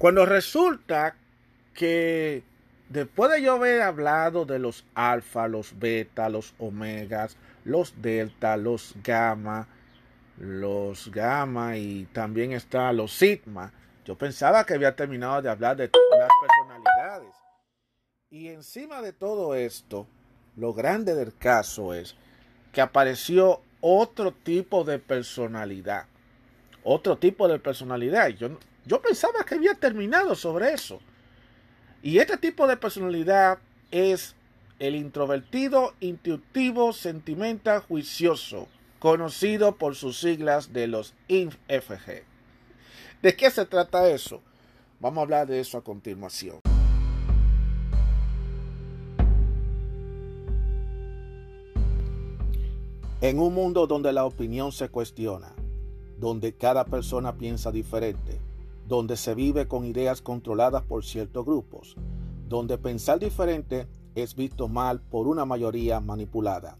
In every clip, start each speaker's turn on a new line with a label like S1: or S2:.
S1: Cuando resulta que después de yo haber hablado de los alfa, los beta, los omegas, los delta, los gamma, los gamma y también está los sigma, yo pensaba que había terminado de hablar de las personalidades. Y encima de todo esto, lo grande del caso es que apareció otro tipo de personalidad. Otro tipo de personalidad. Yo, yo pensaba que había terminado sobre eso. Y este tipo de personalidad es el introvertido, intuitivo, sentimental, juicioso, conocido por sus siglas de los INFG. ¿De qué se trata eso? Vamos a hablar de eso a continuación. En un mundo donde la opinión se cuestiona, donde cada persona piensa diferente, donde se vive con ideas controladas por ciertos grupos, donde pensar diferente es visto mal por una mayoría manipulada.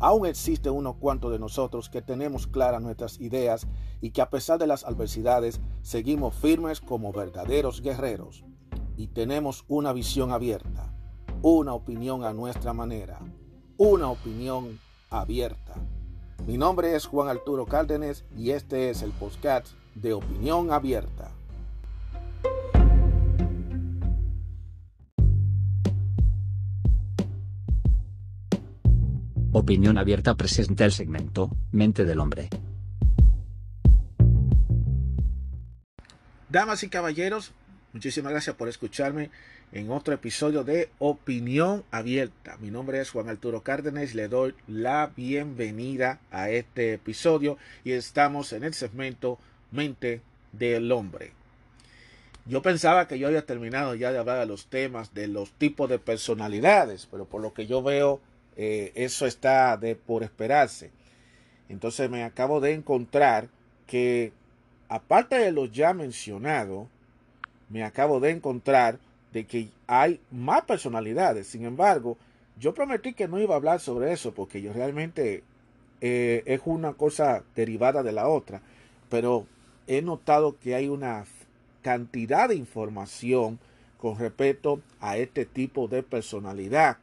S1: Aún existe unos cuantos de nosotros que tenemos claras nuestras ideas y que a pesar de las adversidades seguimos firmes como verdaderos guerreros y tenemos una visión abierta, una opinión a nuestra manera, una opinión abierta. Mi nombre es Juan Arturo Cárdenas y este es el podcast de Opinión Abierta.
S2: Opinión Abierta presenta el segmento Mente del Hombre.
S1: Damas y caballeros, muchísimas gracias por escucharme en otro episodio de Opinión Abierta. Mi nombre es Juan Arturo Cárdenas, le doy la bienvenida a este episodio y estamos en el segmento Mente del Hombre. Yo pensaba que yo había terminado ya de hablar de los temas, de los tipos de personalidades, pero por lo que yo veo, eh, eso está de por esperarse. Entonces me acabo de encontrar que, aparte de los ya mencionados, me acabo de encontrar de que hay más personalidades. Sin embargo, yo prometí que no iba a hablar sobre eso porque yo realmente eh, es una cosa derivada de la otra. Pero he notado que hay una cantidad de información con respecto a este tipo de personalidad.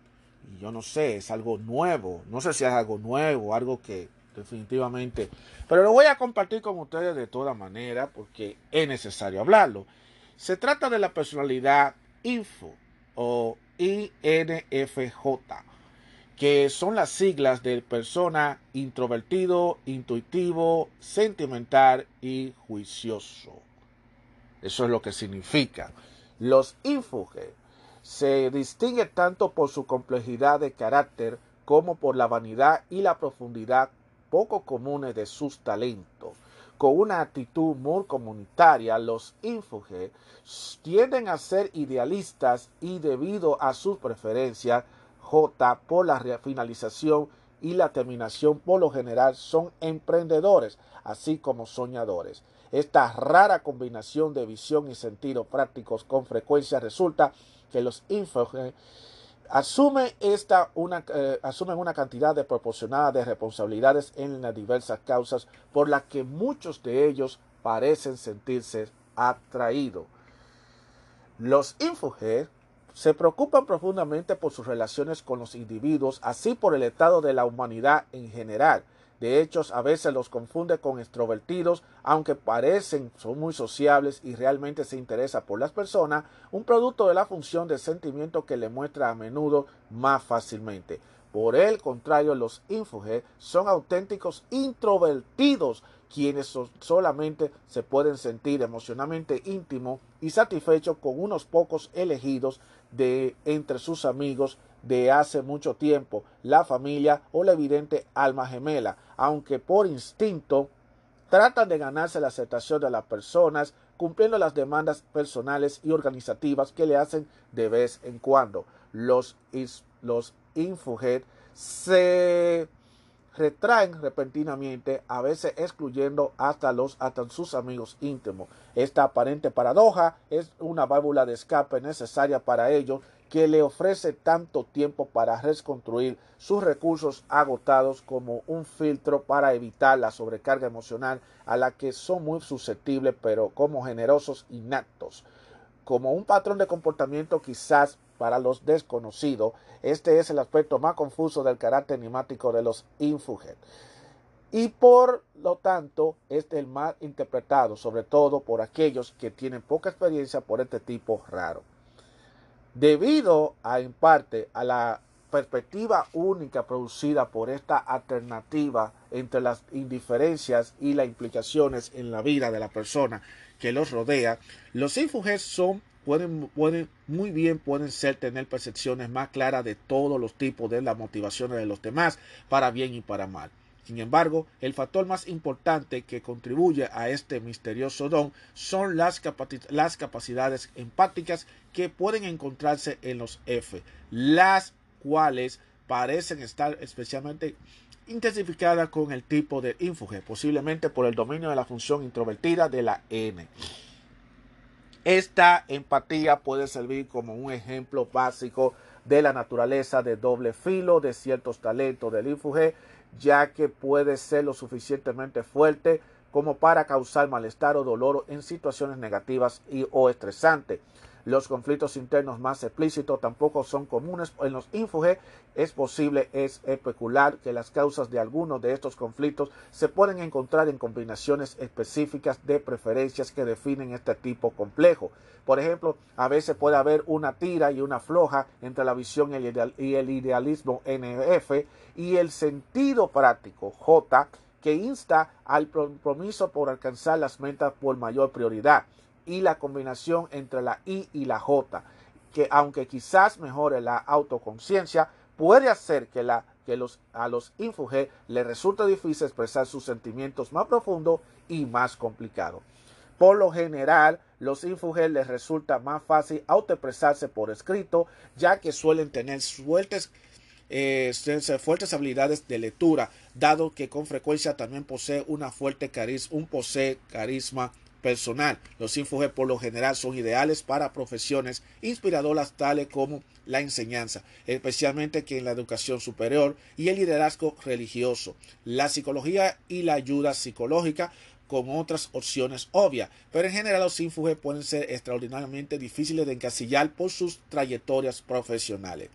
S1: Y yo no sé, es algo nuevo. No sé si es algo nuevo, algo que definitivamente... Pero lo voy a compartir con ustedes de toda manera porque es necesario hablarlo. Se trata de la personalidad Info o INFJ, que son las siglas de persona introvertido, intuitivo, sentimental y juicioso. Eso es lo que significa. Los INFOG se distinguen tanto por su complejidad de carácter como por la vanidad y la profundidad poco comunes de sus talentos con una actitud muy comunitaria, los ínfuges tienden a ser idealistas y debido a sus preferencias, J por la finalización y la terminación por lo general son emprendedores, así como soñadores. Esta rara combinación de visión y sentido prácticos con frecuencia resulta que los ínfuges asume esta una, eh, asumen una cantidad de proporcionada de responsabilidades en las diversas causas por las que muchos de ellos parecen sentirse atraídos. Los infuges se preocupan profundamente por sus relaciones con los individuos, así por el estado de la humanidad en general, de hecho, a veces los confunde con extrovertidos, aunque parecen son muy sociables y realmente se interesa por las personas, un producto de la función de sentimiento que le muestra a menudo más fácilmente. Por el contrario, los ínfuges son auténticos introvertidos, quienes solamente se pueden sentir emocionalmente íntimos y satisfechos con unos pocos elegidos de entre sus amigos de hace mucho tiempo, la familia o la evidente alma gemela, aunque por instinto tratan de ganarse la aceptación de las personas, cumpliendo las demandas personales y organizativas que le hacen de vez en cuando. Los, los se retraen repentinamente, a veces excluyendo hasta los hasta sus amigos íntimos. Esta aparente paradoja es una válvula de escape necesaria para ellos que le ofrece tanto tiempo para reconstruir sus recursos agotados como un filtro para evitar la sobrecarga emocional a la que son muy susceptibles, pero como generosos inactos. como un patrón de comportamiento quizás para los desconocidos, este es el aspecto más confuso del carácter enigmático de los infuget. Y por lo tanto, este es el más interpretado, sobre todo por aquellos que tienen poca experiencia por este tipo raro. Debido a, en parte, a la perspectiva única producida por esta alternativa entre las indiferencias y las implicaciones en la vida de la persona que los rodea, los ínfuges son pueden, pueden, muy bien pueden ser tener percepciones más claras de todos los tipos de las motivaciones de los demás, para bien y para mal. Sin embargo, el factor más importante que contribuye a este misterioso don son las, capacidades empáticas que pueden encontrarse en los F, las cuales parecen estar especialmente intensificadas con el tipo de ínfuge, posiblemente por el dominio de la función introvertida de la N. Esta empatía puede servir como un ejemplo básico de la naturaleza de doble filo de ciertos talentos del ínfuge ya que puede ser lo suficientemente fuerte como para causar malestar o dolor en situaciones negativas y o estresantes. Los conflictos internos más explícitos tampoco son comunes en los ínfuges. Es posible es especular que las causas de algunos de estos conflictos se pueden encontrar en combinaciones específicas de preferencias que definen este tipo complejo. Por ejemplo, a veces puede haber una tira y una floja entre la visión y el idealismo NF y el sentido práctico J que insta al compromiso por alcanzar las metas por mayor prioridad y la combinación entre la I y la J, que aunque quizás mejore la autoconciencia, puede hacer que, la, que los, a los infuge les resulte difícil expresar sus sentimientos más profundos y más complicados. Por lo general, los infuge les resulta más fácil autoexpresarse por escrito, ya que suelen tener fuertes, eh, habilidades de lectura, dado que con frecuencia también posee una fuerte carisma, un carisma personal. Los infojes por lo general son ideales para profesiones inspiradoras tales como la enseñanza, especialmente que en la educación superior y el liderazgo religioso, la psicología y la ayuda psicológica con otras opciones obvias, pero en general los infuges pueden ser extraordinariamente difíciles de encasillar por sus trayectorias profesionales.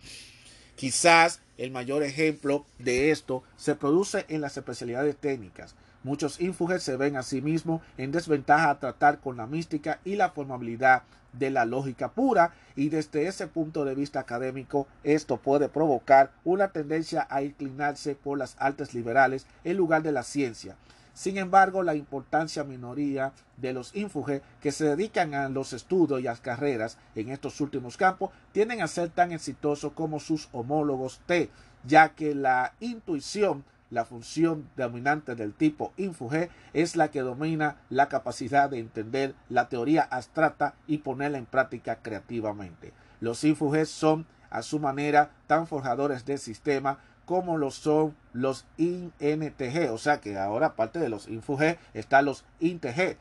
S1: Quizás el mayor ejemplo de esto se produce en las especialidades técnicas. Muchos ínfuges se ven a sí mismos en desventaja a tratar con la mística y la formabilidad de la lógica pura y desde ese punto de vista académico esto puede provocar una tendencia a inclinarse por las artes liberales en lugar de la ciencia. Sin embargo, la importancia minoría de los ínfuges que se dedican a los estudios y las carreras en estos últimos campos tienden a ser tan exitosos como sus homólogos T, ya que la intuición la función dominante del tipo Infuge es la que domina la capacidad de entender la teoría abstracta y ponerla en práctica creativamente. Los Infuges son, a su manera, tan forjadores del sistema como lo son los INTG, o sea que ahora aparte de los Infuge están los INTG.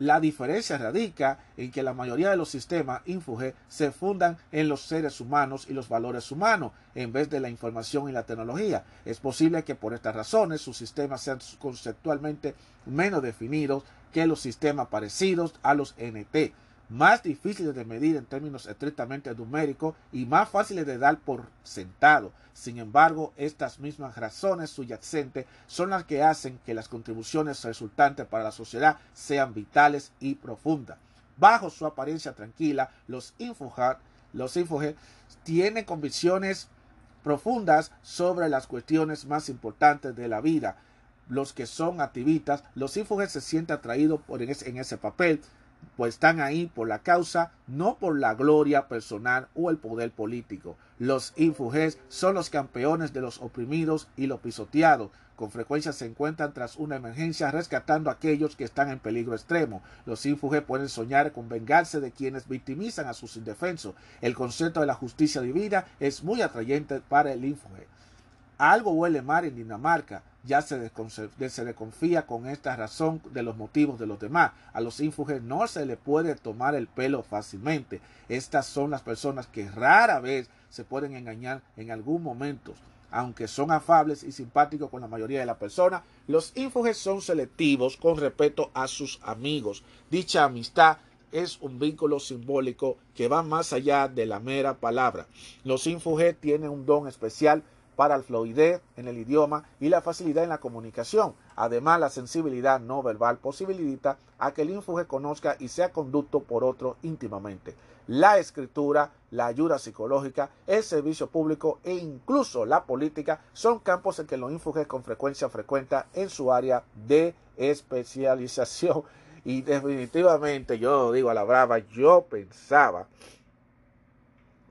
S1: La diferencia radica en que la mayoría de los sistemas Infuge se fundan en los seres humanos y los valores humanos en vez de la información y la tecnología. Es posible que por estas razones sus sistemas sean conceptualmente menos definidos que los sistemas parecidos a los NT más difíciles de medir en términos estrictamente numéricos y más fáciles de dar por sentado. Sin embargo, estas mismas razones subyacentes son las que hacen que las contribuciones resultantes para la sociedad sean vitales y profundas. Bajo su apariencia tranquila, los infojar, los tienen convicciones profundas sobre las cuestiones más importantes de la vida. Los que son activistas, los infojes se sienten atraídos por en ese papel, pues están ahí por la causa, no por la gloria personal o el poder político. Los infuges son los campeones de los oprimidos y los pisoteados. Con frecuencia se encuentran tras una emergencia rescatando a aquellos que están en peligro extremo. Los infuges pueden soñar con vengarse de quienes victimizan a sus indefensos. El concepto de la justicia divina es muy atrayente para el infuge. Algo huele mal en Dinamarca ya se, le confía con esta razón de los motivos de los demás. A los ínfuges no se le puede tomar el pelo fácilmente. Estas son las personas que rara vez se pueden engañar en algún momento. Aunque son afables y simpáticos con la mayoría de las personas, los ínfuges son selectivos con respecto a sus amigos. Dicha amistad es un vínculo simbólico que va más allá de la mera palabra. Los infugé tienen un don especial para el fluidez en el idioma y la facilidad en la comunicación. Además, la sensibilidad no verbal posibilita a que el infuje conozca y sea conducto por otro íntimamente. La escritura, la ayuda psicológica, el servicio público e incluso la política son campos en que los infuges con frecuencia frecuenta en su área de especialización. Y definitivamente, yo digo a la brava, yo pensaba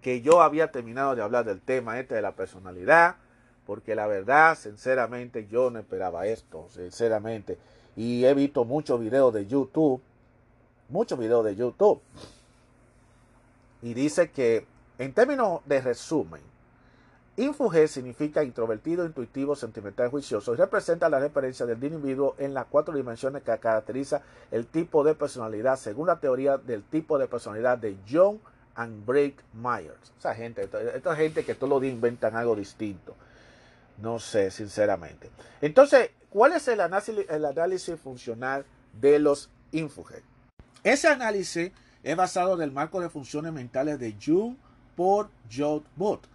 S1: que yo había terminado de hablar del tema este de la personalidad, porque la verdad, sinceramente, yo no esperaba esto, sinceramente. Y he visto muchos videos de YouTube, muchos videos de YouTube. Y dice que, en términos de resumen, Infugé significa introvertido, intuitivo, sentimental, juicioso y representa la referencia del individuo en las cuatro dimensiones que caracteriza el tipo de personalidad según la teoría del tipo de personalidad de John and Break Myers. Esa gente, esta gente que todos los días inventan algo distinto. No sé, sinceramente. Entonces, ¿cuál es el análisis, funcional de los Infuge? Ese análisis es basado en el marco de funciones mentales de Jung por Jod Bot.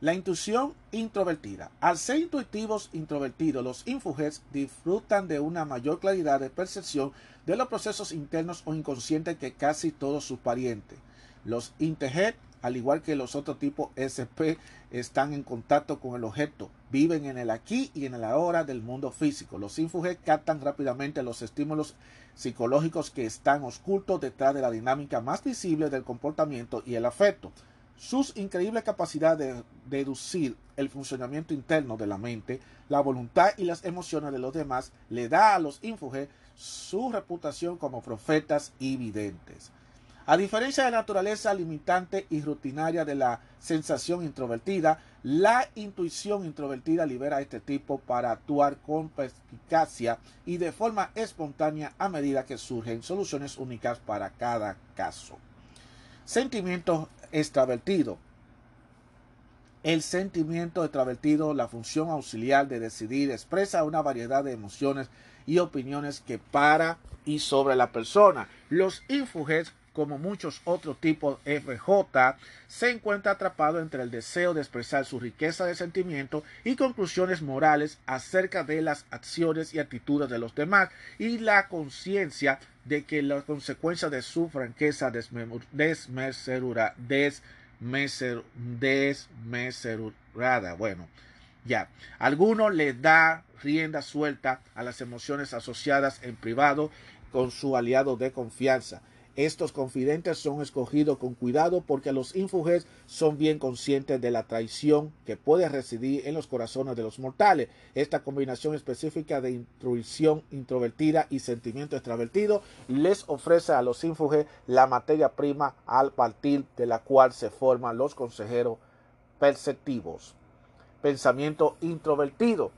S1: La intuición introvertida. Al ser intuitivos introvertidos, los infuges disfrutan de una mayor claridad de percepción de los procesos internos o inconscientes que casi todos sus parientes. Los integer, al igual que los otros tipos SP, están en contacto con el objeto, viven en el aquí y en el ahora del mundo físico. Los infuges captan rápidamente los estímulos psicológicos que están ocultos detrás de la dinámica más visible del comportamiento y el afecto. Sus increíbles capacidades de deducir el funcionamiento interno de la mente, la voluntad y las emociones de los demás le da a los infuges su reputación como profetas y videntes. A diferencia de la naturaleza limitante y rutinaria de la sensación introvertida, la intuición introvertida libera a este tipo para actuar con perspicacia y de forma espontánea a medida que surgen soluciones únicas para cada caso. Sentimiento extravertido. El sentimiento extravertido, la función auxiliar de decidir, expresa una variedad de emociones y opiniones que para y sobre la persona. Los infuges como muchos otros tipos FJ, se encuentra atrapado entre el deseo de expresar su riqueza de sentimientos y conclusiones morales acerca de las acciones y actitudes de los demás y la conciencia de que las consecuencias de su franqueza desmesurada, desmesurada, bueno, ya, alguno le da rienda suelta a las emociones asociadas en privado con su aliado de confianza estos confidentes son escogidos con cuidado porque los infuges son bien conscientes de la traición que puede residir en los corazones de los mortales. Esta combinación específica de intuición introvertida y sentimiento extravertido les ofrece a los infuges la materia prima al partir de la cual se forman los consejeros perceptivos. Pensamiento introvertido.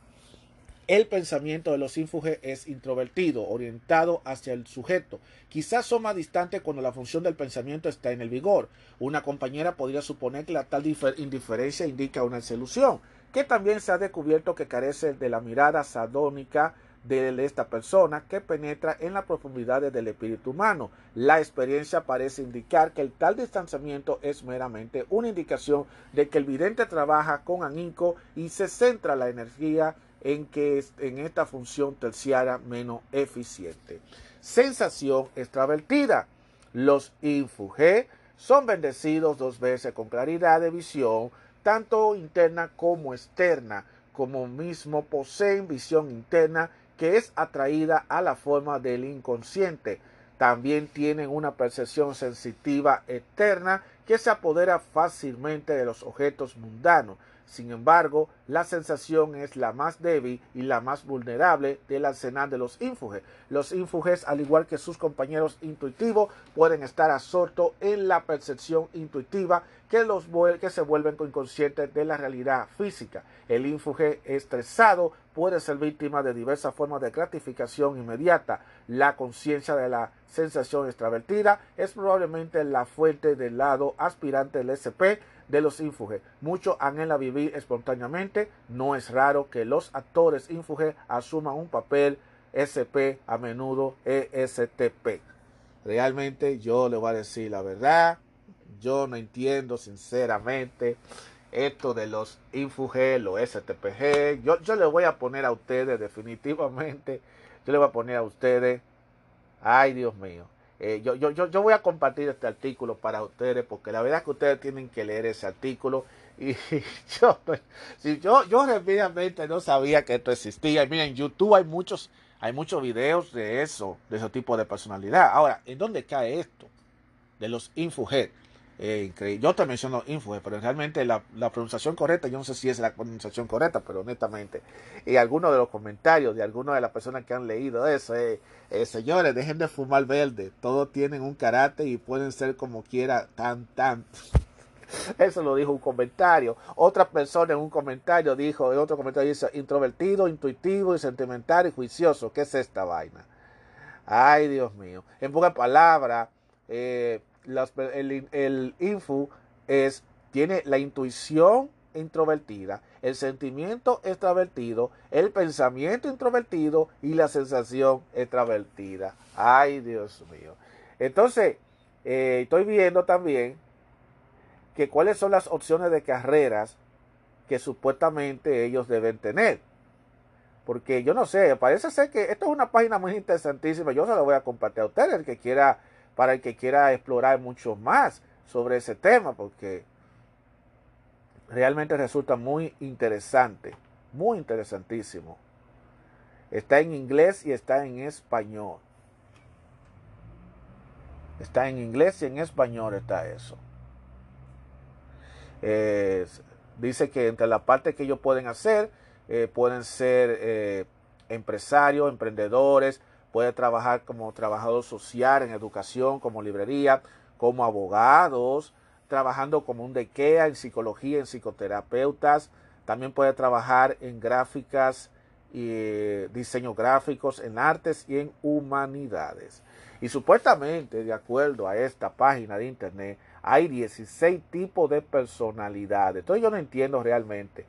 S1: El pensamiento de los ínfuges es introvertido, orientado hacia el sujeto. Quizás son más distantes cuando la función del pensamiento está en el vigor. Una compañera podría suponer que la tal indiferencia indica una solución, que también se ha descubierto que carece de la mirada sadónica de esta persona que penetra en las profundidades del espíritu humano. La experiencia parece indicar que el tal distanciamiento es meramente una indicación de que el vidente trabaja con ahínco y se centra la energía en que en esta función terciaria menos eficiente. Sensación extravertida. Los infugé son bendecidos dos veces con claridad de visión, tanto interna como externa, como mismo poseen visión interna que es atraída a la forma del inconsciente. También tienen una percepción sensitiva externa que se apodera fácilmente de los objetos mundanos. Sin embargo, la sensación es la más débil y la más vulnerable del arsenal de los ínfuges. Los ínfuges, al igual que sus compañeros intuitivos, pueden estar absortos en la percepción intuitiva que, los, que se vuelven inconscientes de la realidad física. El ínfuge estresado puede ser víctima de diversas formas de gratificación inmediata. La conciencia de la sensación extravertida es probablemente la fuente del lado aspirante del SP de los ínfuges. Muchos anhelan vivir espontáneamente. No es raro que los actores ínfuges asuman un papel SP, a menudo ESTP. realmente yo le voy a decir la verdad. Yo no entiendo sinceramente esto de los Infugel los STPG. Yo, yo le voy a poner a ustedes definitivamente, yo le voy a poner a ustedes, ay Dios mío, eh, yo, yo, yo, voy a compartir este artículo para ustedes porque la verdad es que ustedes tienen que leer ese artículo y yo, si yo, yo realmente no sabía que esto existía. Y miren, en YouTube hay muchos, hay muchos videos de eso, de ese tipo de personalidad. Ahora, ¿en dónde cae esto? De los Infuget. Eh, yo te menciono info, pero realmente la, pronunciación correcta, yo no sé si es la pronunciación correcta, pero honestamente, y algunos de los comentarios de algunas de las personas que han leído eso, eh, eh, señores, dejen de fumar verde, todos tienen un carácter y pueden ser como quiera, tan, tan. Eso lo dijo un comentario. Otra persona en un comentario dijo, en otro comentario dice, introvertido, intuitivo y sentimental y juicioso. ¿Qué es esta vaina? Ay, Dios mío. En pocas palabras, eh, el, info es, tiene la intuición introvertida, el sentimiento extravertido, el pensamiento introvertido y la sensación extravertida. Ay, Dios mío. Entonces, eh, estoy viendo también que cuáles son las opciones de carreras que supuestamente ellos deben tener. Porque yo no sé, parece ser que esto es una página muy interesantísima. Yo se la voy a compartir a ustedes, el que quiera para el que quiera explorar mucho más sobre ese tema, porque realmente resulta muy interesante, muy interesantísimo. Está en inglés y está en español. Está en inglés y en español está eso. dice que entre la parte que ellos pueden hacer, eh, pueden ser eh, empresarios, emprendedores, puede trabajar como trabajador social en educación, como librería, como abogados, trabajando como un dequea en psicología, en psicoterapeutas, también puede trabajar en gráficas y eh, diseño gráficos, en artes y en humanidades. Y supuestamente, de acuerdo a esta página de internet, hay 16 tipos de personalidades. Entonces yo no entiendo realmente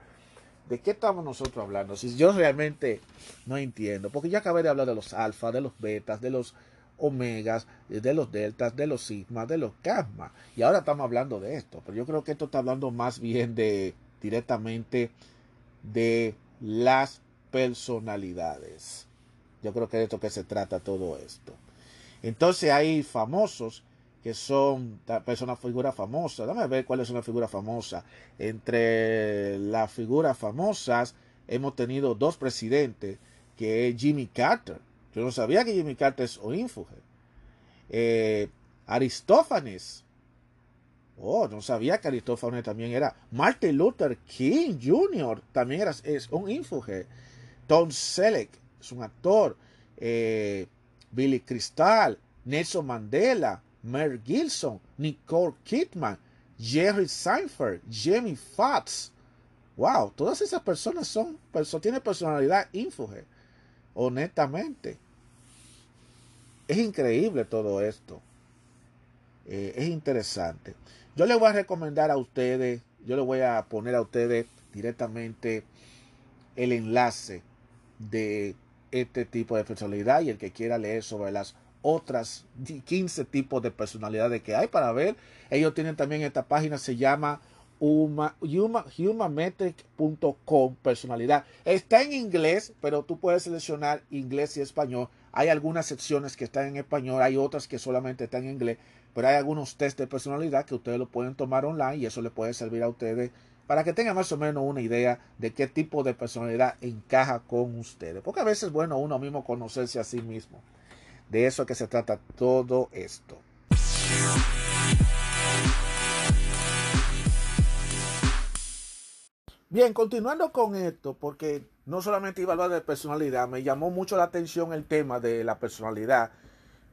S1: ¿De qué estamos nosotros hablando? Si yo realmente no entiendo, porque ya acabé de hablar de los alfa, de los betas, de los omegas, de los deltas, de los sigmas, de los gamma, y ahora estamos hablando de esto, pero yo creo que esto está hablando más bien de directamente de las personalidades. Yo creo que de esto que se trata todo esto. Entonces hay famosos que son personas, figuras famosas. Dame ver cuál es una figura famosa. Entre las figuras famosas hemos tenido dos presidentes, que es Jimmy Carter. Yo no sabía que Jimmy Carter es un Eh, Aristófanes. Oh, no sabía que Aristófanes también era. Martin Luther King Jr. también era, es un ínfuge. Tom Selleck es un actor. Eh, Billy Crystal, Nelson Mandela, Mary Gilson, Nicole Kidman, Jerry Seinfeld, Jamie Foxx. Wow, todas esas personas son, tienen personalidad ínfuge. Honestamente. Es increíble todo esto. Eh, es interesante. Yo les voy a recomendar a ustedes, yo les voy a poner a ustedes directamente el enlace de este tipo de personalidad y el que quiera leer sobre las otras 15 tipos de personalidades que hay para ver. Ellos tienen también esta página, se llama humanmetric.com personalidad. Está en inglés, pero tú puedes seleccionar inglés y español. Hay algunas secciones que están en español, hay otras que solamente están en inglés, pero hay algunos test de personalidad que ustedes lo pueden tomar online y eso les puede servir a ustedes para que tengan más o menos una idea de qué tipo de personalidad encaja con ustedes. Porque a veces es bueno uno mismo conocerse a sí mismo. De eso que se trata todo esto. Bien, continuando con esto, porque no solamente iba a hablar de personalidad, me llamó mucho la atención el tema de la personalidad,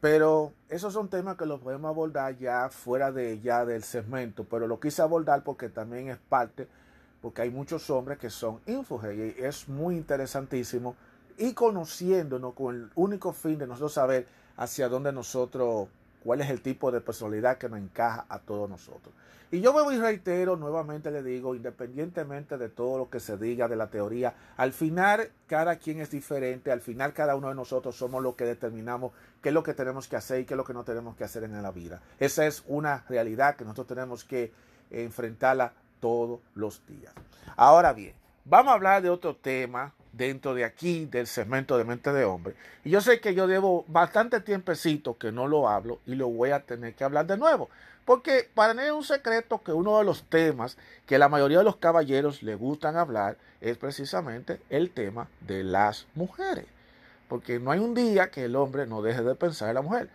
S1: pero esos son temas que los podemos abordar ya fuera de ya del segmento, pero lo quise abordar porque también es parte, porque hay muchos hombres que son ínfuges y es muy interesantísimo y conociéndonos con el único fin de nosotros saber hacia dónde nosotros cuál es el tipo de personalidad que nos encaja a todos nosotros. Y yo me y reitero, nuevamente le digo, independientemente de todo lo que se diga de la teoría, al final cada quien es diferente, al final cada uno de nosotros somos los que determinamos qué es lo que tenemos que hacer y qué es lo que no tenemos que hacer en la vida. Esa es una realidad que nosotros tenemos que enfrentarla todos los días. Ahora bien, vamos a hablar de otro tema dentro de aquí, del segmento de mente de hombre. Y yo sé que yo debo bastante tiempecito que no lo hablo y lo voy a tener que hablar de nuevo. Porque para mí es un secreto que uno de los temas que la mayoría de los caballeros le gustan hablar es precisamente el tema de las mujeres. Porque no hay un día que el hombre no deje de pensar en la mujer.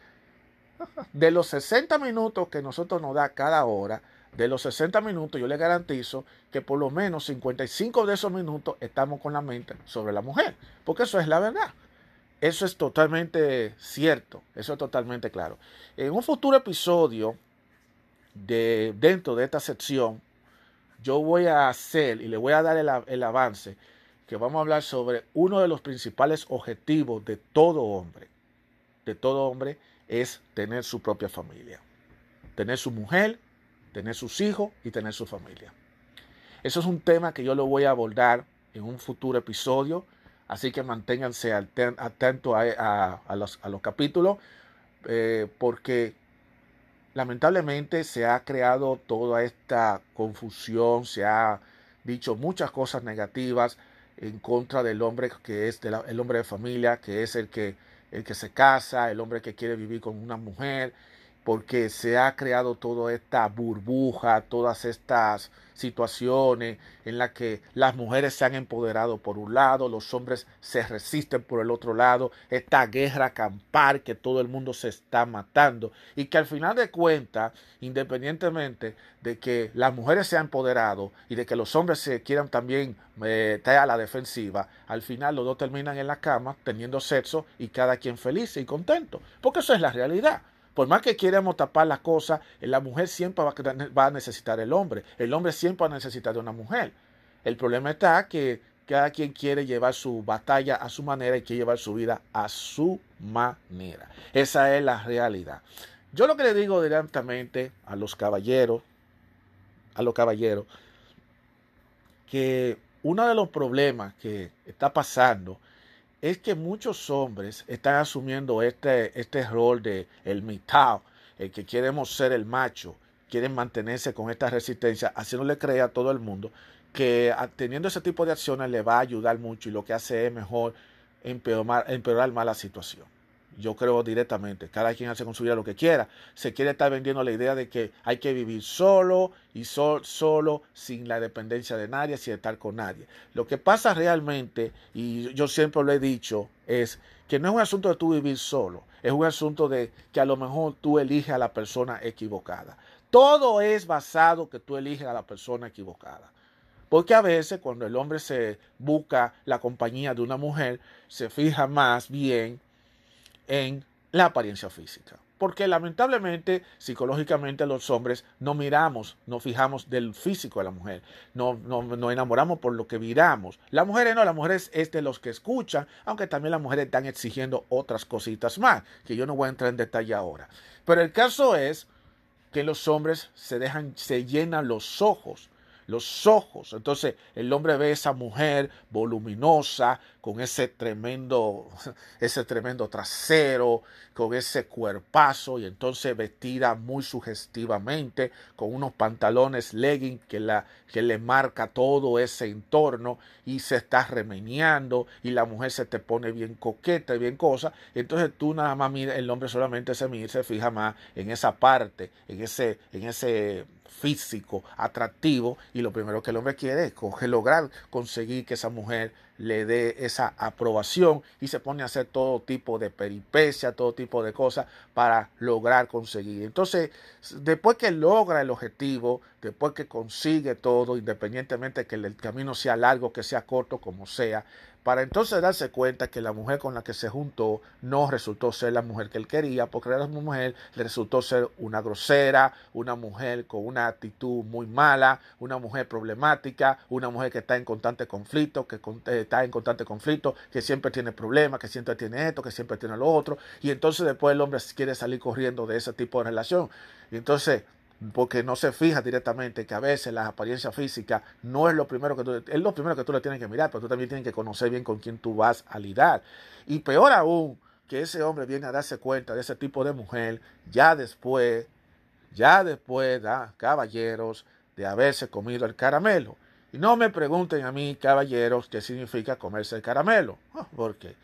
S1: De los 60 minutos que nosotros nos da cada hora, de los 60 minutos yo le garantizo que por lo menos 55 de esos minutos estamos con la mente sobre la mujer. Porque eso es la verdad. Eso es totalmente cierto, eso es totalmente claro. En un futuro episodio de, dentro de esta sección, yo voy a hacer y le voy a dar el, el avance que vamos a hablar sobre uno de los principales objetivos de todo hombre, de todo hombre, es tener su propia familia, tener su mujer, tener sus hijos y tener su familia. Eso es un tema que yo lo voy a abordar en un futuro episodio, así que manténganse atentos a, los, a los, capítulos, eh, porque lamentablemente se ha creado toda esta confusión, se ha dicho muchas cosas negativas en contra del hombre que es el hombre de familia, que es el que, el que se casa, el hombre que quiere vivir con una mujer, porque se ha creado toda esta burbuja, todas estas situaciones en las que las mujeres se han empoderado por un lado, los hombres se resisten por el otro lado, esta guerra campar que todo el mundo se está matando y que al final de cuentas, independientemente de que las mujeres se han empoderado y de que los hombres se quieran también eh, a la defensiva, al final los dos terminan en la cama teniendo sexo y cada quien feliz y contento, porque eso es la realidad. Por más que queramos tapar las cosas, la mujer siempre va a necesitar el hombre. El hombre siempre va a necesitar de una mujer. El problema está que cada quien quiere llevar su batalla a su manera y quiere llevar su vida a su manera. Esa es la realidad. Yo lo que le digo directamente a los caballeros, a los caballeros, que uno de los problemas que está pasando es que muchos hombres están asumiendo este, este rol de el mitad, el que queremos ser el macho, quieren mantenerse con esta resistencia, haciéndole creer a todo el mundo que teniendo ese tipo de acciones le va a ayudar mucho y lo que hace es mejor empeorar, empeorar más la situación. Yo creo directamente, cada quien hace con su vida lo que quiera. Se quiere estar vendiendo la idea de que hay que vivir solo y solo, sin la dependencia de nadie, sin estar con nadie. Lo que pasa realmente, y yo siempre lo he dicho, es que no es un asunto de tú vivir solo, es un asunto de que a lo mejor tú eliges a la persona equivocada. Todo es basado que tú eliges a la persona equivocada. Porque a veces cuando el hombre se busca la compañía de una mujer, se fija más bien en la apariencia física. Porque lamentablemente, psicológicamente, los hombres no miramos, no fijamos del físico de la mujer, no nos enamoramos por lo que miramos. Las mujeres no, las mujeres es de los que escuchan, aunque también las mujeres están exigiendo otras cositas más, que yo no voy a entrar en detalle ahora. Pero el caso es que los hombres se dejan, se llenan los ojos los ojos. Entonces el hombre ve esa mujer voluminosa, con ese tremendo, ese tremendo trasero, con ese cuerpazo y entonces vestida muy sugestivamente, con unos pantalones legging que, la, que le marca todo ese entorno y se está remeñando y la mujer se te pone bien coqueta y bien cosa. Entonces tú nada más mira, el hombre solamente se mira, se fija más en esa parte, en ese, en ese físico atractivo y lo primero que el hombre quiere es lograr conseguir que esa mujer le dé esa aprobación y se pone a hacer todo tipo de peripecia, todo tipo de cosas para lograr conseguir. Entonces, después que logra el objetivo, después que consigue todo, independientemente de que el camino sea largo, que sea corto, como sea, para entonces darse cuenta que la mujer con la que se juntó no resultó ser la mujer que él quería, porque la mujer le resultó ser una grosera, una mujer con una actitud muy mala, una mujer problemática, una mujer que está en constante conflicto, que, está en constante conflicto, que siempre tiene problemas, que siempre tiene esto, que siempre tiene lo otro, y entonces después el hombre quiere salir corriendo de ese tipo de relación. Y entonces, porque no se fija directamente que a veces la apariencia física no es lo primero que tú, es lo primero que tú le tienes que mirar, pero tú también tienes que conocer bien con quién tú vas a lidar. Y peor aún, que ese hombre viene a darse cuenta de ese tipo de mujer ya después, ya después, da, caballeros, de haberse comido el caramelo. Y no me pregunten a mí, caballeros, qué significa comerse el caramelo. Ah, porque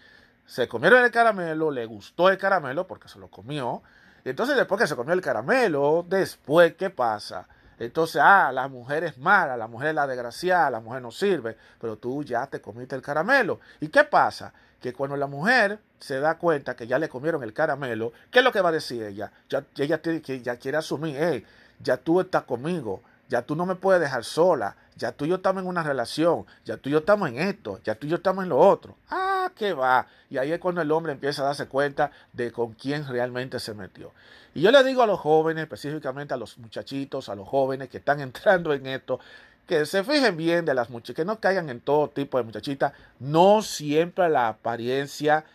S1: se comieron el caramelo, le gustó el caramelo porque se lo comió. Entonces después que se comió el caramelo, después, ¿qué pasa? Entonces, ah, la mujer es mala, la mujer es la desgraciada, la mujer no sirve, pero tú ya te comiste el caramelo. ¿Y qué pasa? Que cuando la mujer se da cuenta que ya le comieron el caramelo, ¿qué es lo que va a decir ella? Ya, ella tiene, que, ya quiere asumir, hey, ya tú estás conmigo, ya tú no me puedes dejar sola, ya tú y yo estamos en una relación, ya tú y yo estamos en esto, ya tú y yo estamos en lo otro. Ah, qué va. Y ahí es cuando el hombre empieza a darse cuenta de con quién realmente se metió. Y yo le digo a los jóvenes, específicamente a los muchachitos, a los jóvenes que están entrando en esto, que se fijen bien de las muchachas, que no caigan en todo tipo de muchachitas. No siempre la apariencia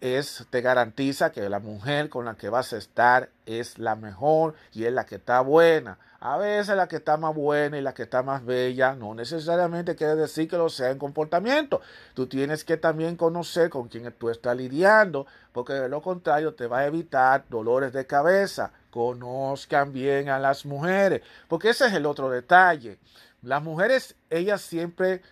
S1: es, te garantiza que la mujer con la que vas a estar es la mejor y es la que está buena. A veces la que está más buena y la que está más bella no necesariamente quiere decir que lo sea en comportamiento. Tú tienes que también conocer con quién tú estás lidiando, porque de lo contrario te va a evitar dolores de cabeza. Conozcan bien a las mujeres, porque ese es el otro detalle. Las mujeres, ellas siempre,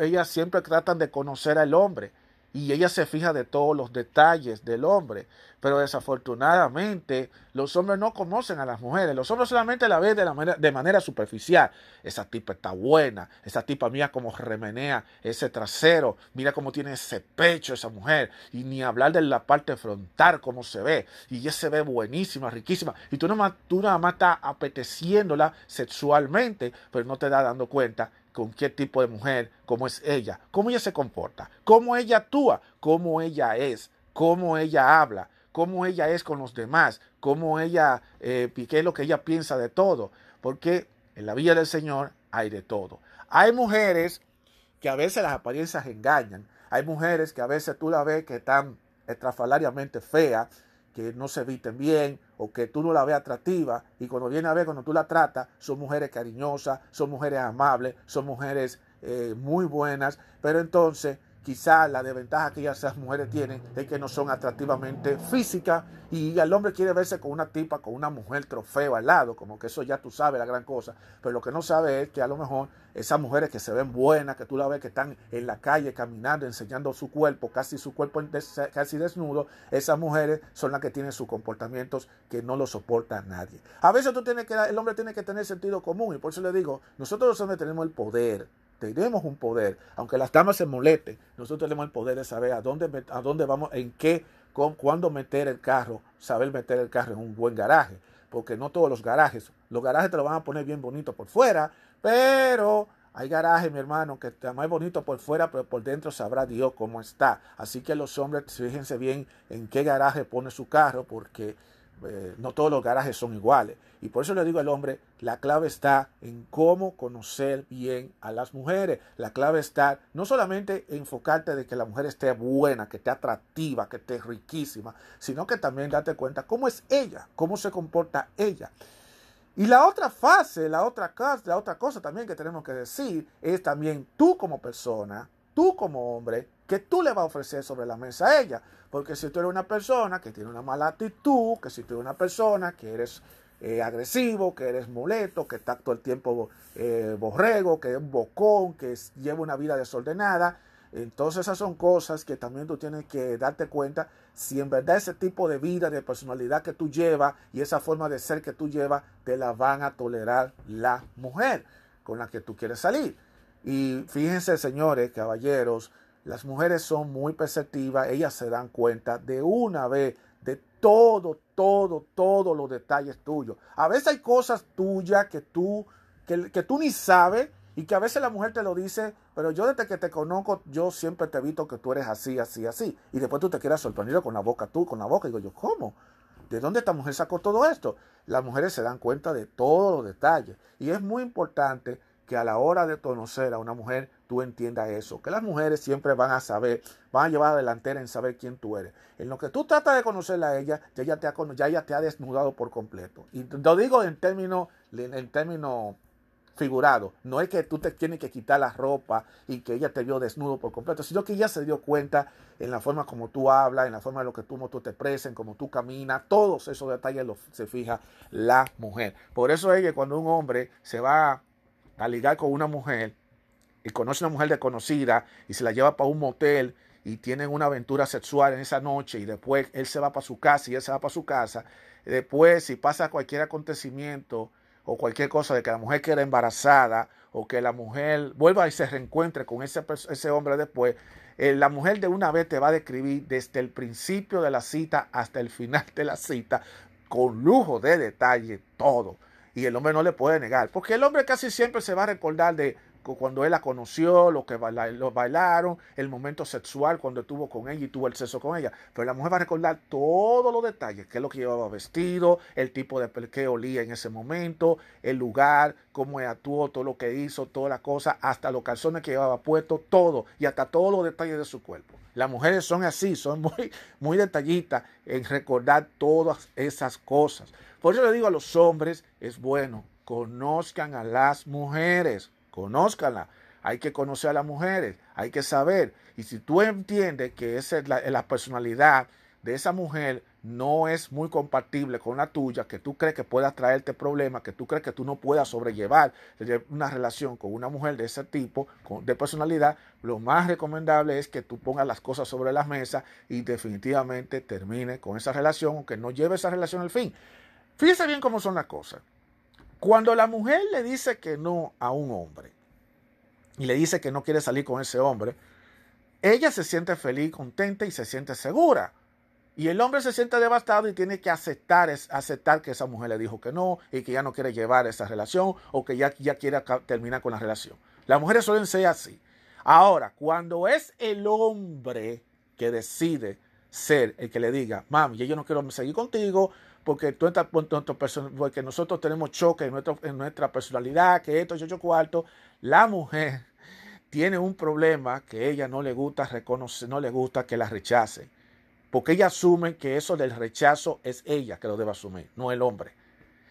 S1: ellas siempre tratan de conocer al hombre y ella se fija de todos los detalles del hombre. Pero desafortunadamente los hombres no conocen a las mujeres. Los hombres solamente la ven de, manera, superficial. Esa tipa está buena. Esa tipa mira cómo remenea ese trasero. Mira cómo tiene ese pecho esa mujer. Y ni hablar de la parte frontal, cómo se ve. Y ella se ve buenísima, riquísima. Y tú nada más, tú más estás apeteciéndola sexualmente, pero no te das dando cuenta con qué tipo de mujer, cómo es ella, cómo ella se comporta, cómo ella actúa, cómo ella es, cómo ella habla, cómo ella es con los demás, cómo ella, eh, qué es lo que ella piensa de todo, porque en la vida del Señor hay de todo. Hay mujeres que a veces las apariencias engañan, hay mujeres que a veces tú la ves que están estrafalariamente feas, que no se visten bien o que tú no la ves atractiva y cuando viene a ver, cuando tú la tratas, son mujeres cariñosas, son mujeres amables, son mujeres eh, muy buenas, pero entonces Quizá la desventaja que esas mujeres tienen es que no son atractivamente físicas y el hombre quiere verse con una tipa, con una mujer trofeo al lado, como que eso ya tú sabes la gran cosa. Pero lo que no sabe es que a lo mejor esas mujeres que se ven buenas, que tú la ves que están en la calle caminando, enseñando su cuerpo, casi su cuerpo casi desnudo, esas mujeres son las que tienen sus comportamientos que no lo soporta nadie. A veces tú tienes que, el hombre tiene que tener sentido común y por eso le digo, nosotros los hombres tenemos el poder tenemos un poder, aunque las damas se molesten, nosotros tenemos el poder de saber a dónde, a dónde vamos, en qué, con, cuándo meter el carro, saber meter el carro en un buen garaje, porque no todos los garajes, los garajes te lo van a poner bien bonito por fuera, pero hay garajes, mi hermano, que está más bonito por fuera, pero por dentro sabrá Dios cómo está. Así que los hombres, fíjense bien en qué garaje pone su carro, porque eh, no todos los garajes son iguales. Y por eso le digo al hombre, la clave está en cómo conocer bien a las mujeres. La clave está no solamente en enfocarte de que la mujer esté buena, que esté atractiva, que esté riquísima, sino que también date cuenta cómo es ella, cómo se comporta ella. Y la otra fase, la otra, la otra cosa también que tenemos que decir es también tú como persona, tú como hombre, que tú le vas a ofrecer sobre la mesa a ella. Porque si tú eres una persona que tiene una mala actitud, que si tú eres una persona que eres eh, agresivo, que eres molesto, que está todo el tiempo eh, borrego, que es bocón, que lleva una vida desordenada, entonces esas son cosas que también tú tienes que darte cuenta si en verdad ese tipo de vida, de personalidad que tú llevas y esa forma de ser que tú llevas, te la van a tolerar la mujer con la que tú quieres salir. Y fíjense, señores, caballeros, las mujeres son muy perceptivas, ellas se dan cuenta de una vez de todo, todo, todos los detalles tuyos. A veces hay cosas tuyas que tú, que, que, tú ni sabes y que a veces la mujer te lo dice, pero yo desde que te conozco, yo siempre te he visto que tú eres así, así, así. Y después tú te quieras sorprendido con la boca tú, con la boca. Y digo yo, ¿cómo? ¿De dónde esta mujer sacó todo esto? Las mujeres se dan cuenta de todos los detalles. Y es muy importante que a la hora de conocer a una mujer tú entiendas eso, que las mujeres siempre van a saber, van a llevar a delantera en saber quién tú eres. En lo que tú tratas de conocerla a ella, ya ella te ha, ya ella te ha desnudado por completo. Y lo digo en términos, en términos figurado. No es que tú te tienes que quitar la ropa y que ella te vio desnudo por completo, sino que ella se dio cuenta en la forma como tú hablas, en la forma de lo que tú, tú te expresas, como tú caminas, todos esos detalles los, se fija la mujer. Por eso es que cuando un hombre se va a ligar con una mujer y conoce una mujer desconocida y se la lleva para un motel y tienen una aventura sexual en esa noche y después él se va para su casa y él se va para su casa, después si pasa cualquier acontecimiento o cualquier cosa de que la mujer quede embarazada o que la mujer vuelva y se reencuentre con ese, hombre después, eh, la mujer de una vez te va a describir desde el principio de la cita hasta el final de la cita con lujo de detalle todo y el hombre no le puede negar, porque el hombre casi siempre se va a recordar de cuando él la conoció, lo que bailaron, el momento sexual cuando estuvo con ella y tuvo el sexo con ella. Pero la mujer va a recordar todos los detalles, qué es lo que llevaba vestido, el tipo de que olía en ese momento, el lugar, cómo actuó, todo lo que hizo, toda la cosa, hasta los calzones que llevaba puesto, todo, y hasta todos los detalles de su cuerpo. Las mujeres son así, son muy, muy detallistas en recordar todas esas cosas. Por eso le digo a los hombres, es bueno, conozcan a las mujeres, conózcanla. Hay que conocer a las mujeres, hay que saber. Y si tú entiendes que esa es la, personalidad de esa mujer no es muy compatible con la tuya, que tú crees que pueda traerte problemas, que tú crees que tú no puedas sobrellevar una relación con una mujer de ese tipo, de personalidad, lo más recomendable es que tú pongas las cosas sobre la mesa y definitivamente termine con esa relación, aunque no lleve esa relación al fin. Fíjese bien cómo son las cosas. Cuando la mujer le dice que no a un hombre y le dice que no quiere salir con ese hombre, ella se siente feliz, contenta y se siente segura. Y el hombre se siente devastado y tiene que aceptar, aceptar que esa mujer le dijo que no y que ya no quiere llevar esa relación o que ya, ya quiere terminar con la relación. Las mujeres suelen ser así. Ahora, cuando es el hombre que decide ser el que le diga, mami, yo no quiero seguir contigo, porque, tú estás, porque nosotros tenemos choque en, nuestro, en nuestra personalidad, que esto, yo, yo cuarto, la mujer tiene un problema que ella no le gusta reconocer, no le gusta que la rechace, porque ella asume que eso del rechazo es ella que lo debe asumir, no el hombre.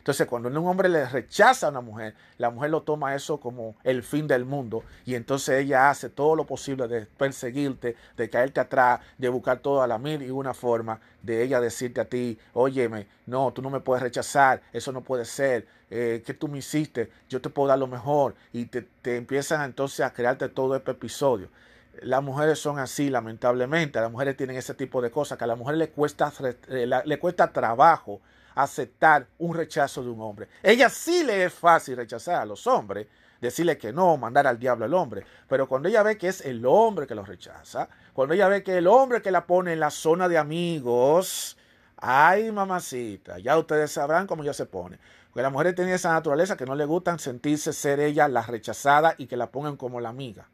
S1: Entonces, cuando un hombre le rechaza a una mujer, la mujer lo toma eso como el fin del mundo. Y entonces ella hace todo lo posible de perseguirte, de caerte atrás, de buscar toda la mil y una forma de ella decirte a ti, óyeme, no, tú no me puedes rechazar, eso no puede ser, eh, que tú me hiciste, yo te puedo dar lo mejor y te, te empiezan entonces a crearte todo este episodio. Las mujeres son así, lamentablemente. Las mujeres tienen ese tipo de cosas que a la mujer le cuesta, eh, le cuesta trabajo aceptar un rechazo de un hombre. Ella sí le es fácil rechazar a los hombres, decirle que no, mandar al diablo al hombre. Pero cuando ella ve que es el hombre que lo rechaza, cuando ella ve que el hombre que la pone en la zona de amigos, ay mamacita, ya ustedes sabrán cómo ya se pone. Porque las mujeres tienen esa naturaleza que no le gustan sentirse ser ella la rechazada y que la pongan como la amiga.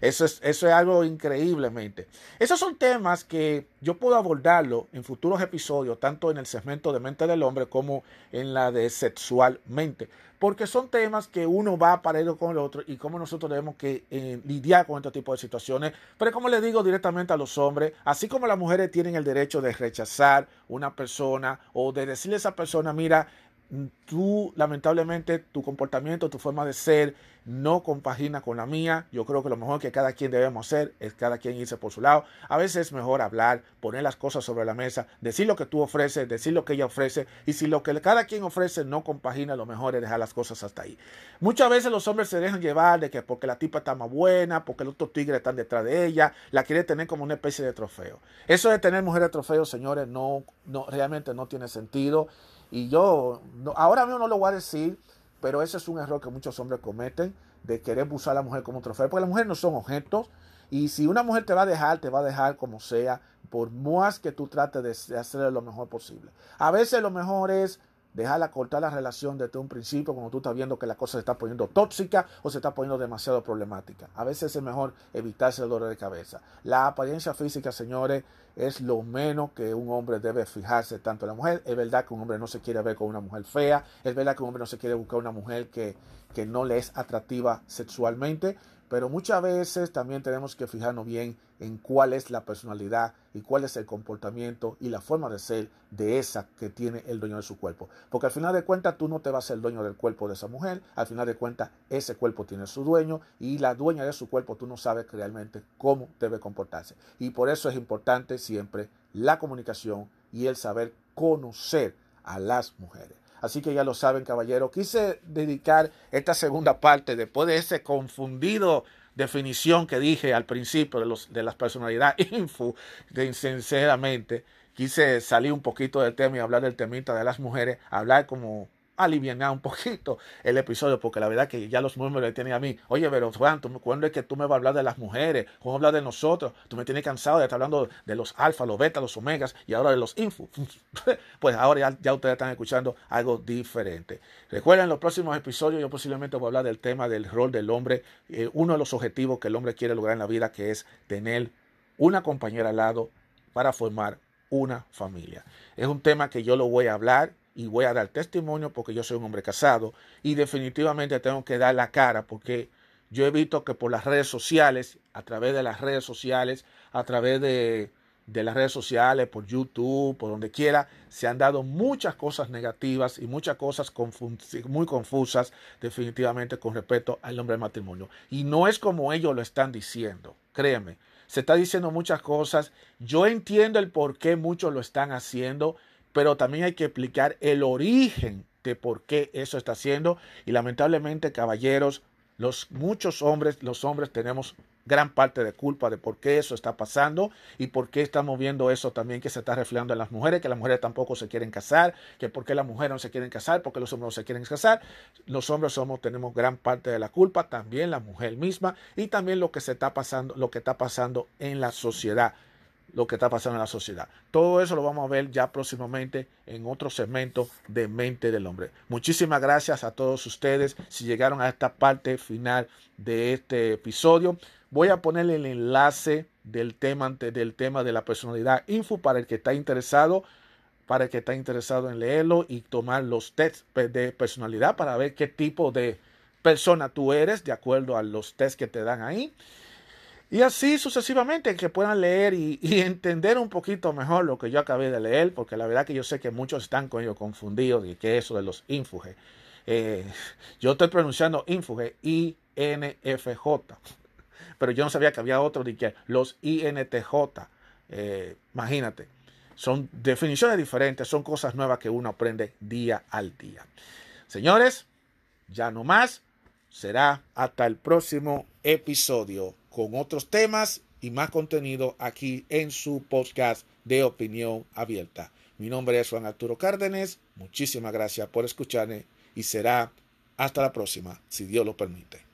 S1: Eso es, eso es algo increíblemente. Esos son temas que yo puedo abordarlo en futuros episodios, tanto en el segmento de mente del hombre como en la de sexualmente. Porque son temas que uno va parado con el otro y cómo nosotros debemos que eh, lidiar con este tipo de situaciones. Pero como les digo directamente a los hombres, así como las mujeres tienen el derecho de rechazar una persona o de decirle a esa persona, mira, tú lamentablemente tu comportamiento, tu forma de ser no compagina con la mía. Yo creo que lo mejor que cada quien debemos hacer es cada quien irse por su lado. A veces es mejor hablar, poner las cosas sobre la mesa, decir lo que tú ofreces, decir lo que ella ofrece y si lo que cada quien ofrece no compagina, lo mejor es dejar las cosas hasta ahí. Muchas veces los hombres se dejan llevar de que porque la tipa está más buena, porque los otros tigres están detrás de ella, la quiere tener como una especie de trofeo. Eso de tener mujeres trofeo, señores, no, no realmente no tiene sentido. Y yo, ahora mismo no lo voy a decir, pero ese es un error que muchos hombres cometen de querer usar a la mujer como trofeo, porque las mujeres no son objetos. Y si una mujer te va a dejar, te va a dejar como sea, por más que tú trates de hacerle lo mejor posible. A veces lo mejor es dejarla cortar la relación desde un principio cuando tú estás viendo que la cosa se está poniendo tóxica o se está poniendo demasiado problemática. A veces es mejor evitarse el dolor de cabeza. La apariencia física, señores, es lo menos que un hombre debe fijarse tanto en la mujer. Es verdad que un hombre no se quiere ver con una mujer fea, es verdad que un hombre no se quiere buscar una mujer que, que no le es atractiva sexualmente, pero muchas veces también tenemos que fijarnos bien en cuál es la personalidad y cuál es el comportamiento y la forma de ser de esa que tiene el dueño de su cuerpo. Porque al final de cuentas tú no te vas a ser dueño del cuerpo de esa mujer, al final de cuentas ese cuerpo tiene su dueño y la dueña de su cuerpo tú no sabes realmente cómo debe comportarse. Y por eso es importante siempre la comunicación y el saber conocer a las mujeres. Así que ya lo saben, caballero. Quise dedicar esta segunda parte después de ese confundido definición que dije al principio de, los, de las personalidades info, de, sinceramente, quise salir un poquito del tema y hablar del temita de las mujeres, hablar como aliviar un poquito el episodio, porque la verdad que ya los números tienen a mí. Oye, pero Juan, ¿cuándo es que tú me vas a hablar de las mujeres? ¿Cómo hablar de nosotros? Tú me tienes cansado de estar hablando de los alfa, los beta, los omegas y ahora de los info. pues ahora ya, ustedes están escuchando algo diferente. Recuerden, los próximos episodios yo posiblemente voy a hablar del tema del rol del hombre, eh, uno de los objetivos que el hombre quiere lograr en la vida, que es tener una compañera al lado para formar una familia. Es un tema que yo lo voy a hablar y voy a dar testimonio porque yo soy un hombre casado y definitivamente tengo que dar la cara porque yo he visto que por las redes sociales, a través de las redes sociales, a través de, de las redes sociales, por YouTube, por donde quiera, se han dado muchas cosas negativas y muchas cosas muy confusas definitivamente con respecto al nombre del matrimonio. Y no es como ellos lo están diciendo, créeme. Se está diciendo muchas cosas. Yo entiendo el por qué muchos lo están haciendo pero también hay que explicar el origen de por qué eso está haciendo y lamentablemente caballeros los muchos hombres los hombres tenemos gran parte de culpa de por qué eso está pasando y por qué estamos viendo eso también que se está reflejando en las mujeres, que las mujeres tampoco se quieren casar, que por qué las mujeres no se quieren casar, porque los hombres no se quieren casar. Los hombres somos, tenemos gran parte de la culpa, también la mujer misma y también lo que se está pasando, lo que está pasando en la sociedad lo que está pasando en la sociedad. Todo eso lo vamos a ver ya próximamente en otro segmento de Mente del Hombre. Muchísimas gracias a todos ustedes si llegaron a esta parte final de este episodio. Voy a ponerle el enlace del tema, del tema de la personalidad info para el que está interesado para el que está interesado en leerlo y tomar los tests de personalidad para ver qué tipo de persona tú eres de acuerdo a los tests que te dan ahí. Y así sucesivamente, que puedan leer y, entender un poquito mejor lo que yo acabé de leer, porque la verdad que yo sé que muchos están con ello confundidos y que eso de los infuge. Eh, yo estoy pronunciando infuge, I-N-F-J, pero yo no sabía que había otro de que los INTJ. Eh, imagínate, son definiciones diferentes, son cosas nuevas que uno aprende día al día. Señores, ya no más, será hasta el próximo episodio con otros temas y más contenido aquí en su podcast de opinión abierta. Mi nombre es Juan Arturo Cárdenas. Muchísimas gracias por escucharme y será hasta la próxima, si Dios lo permite.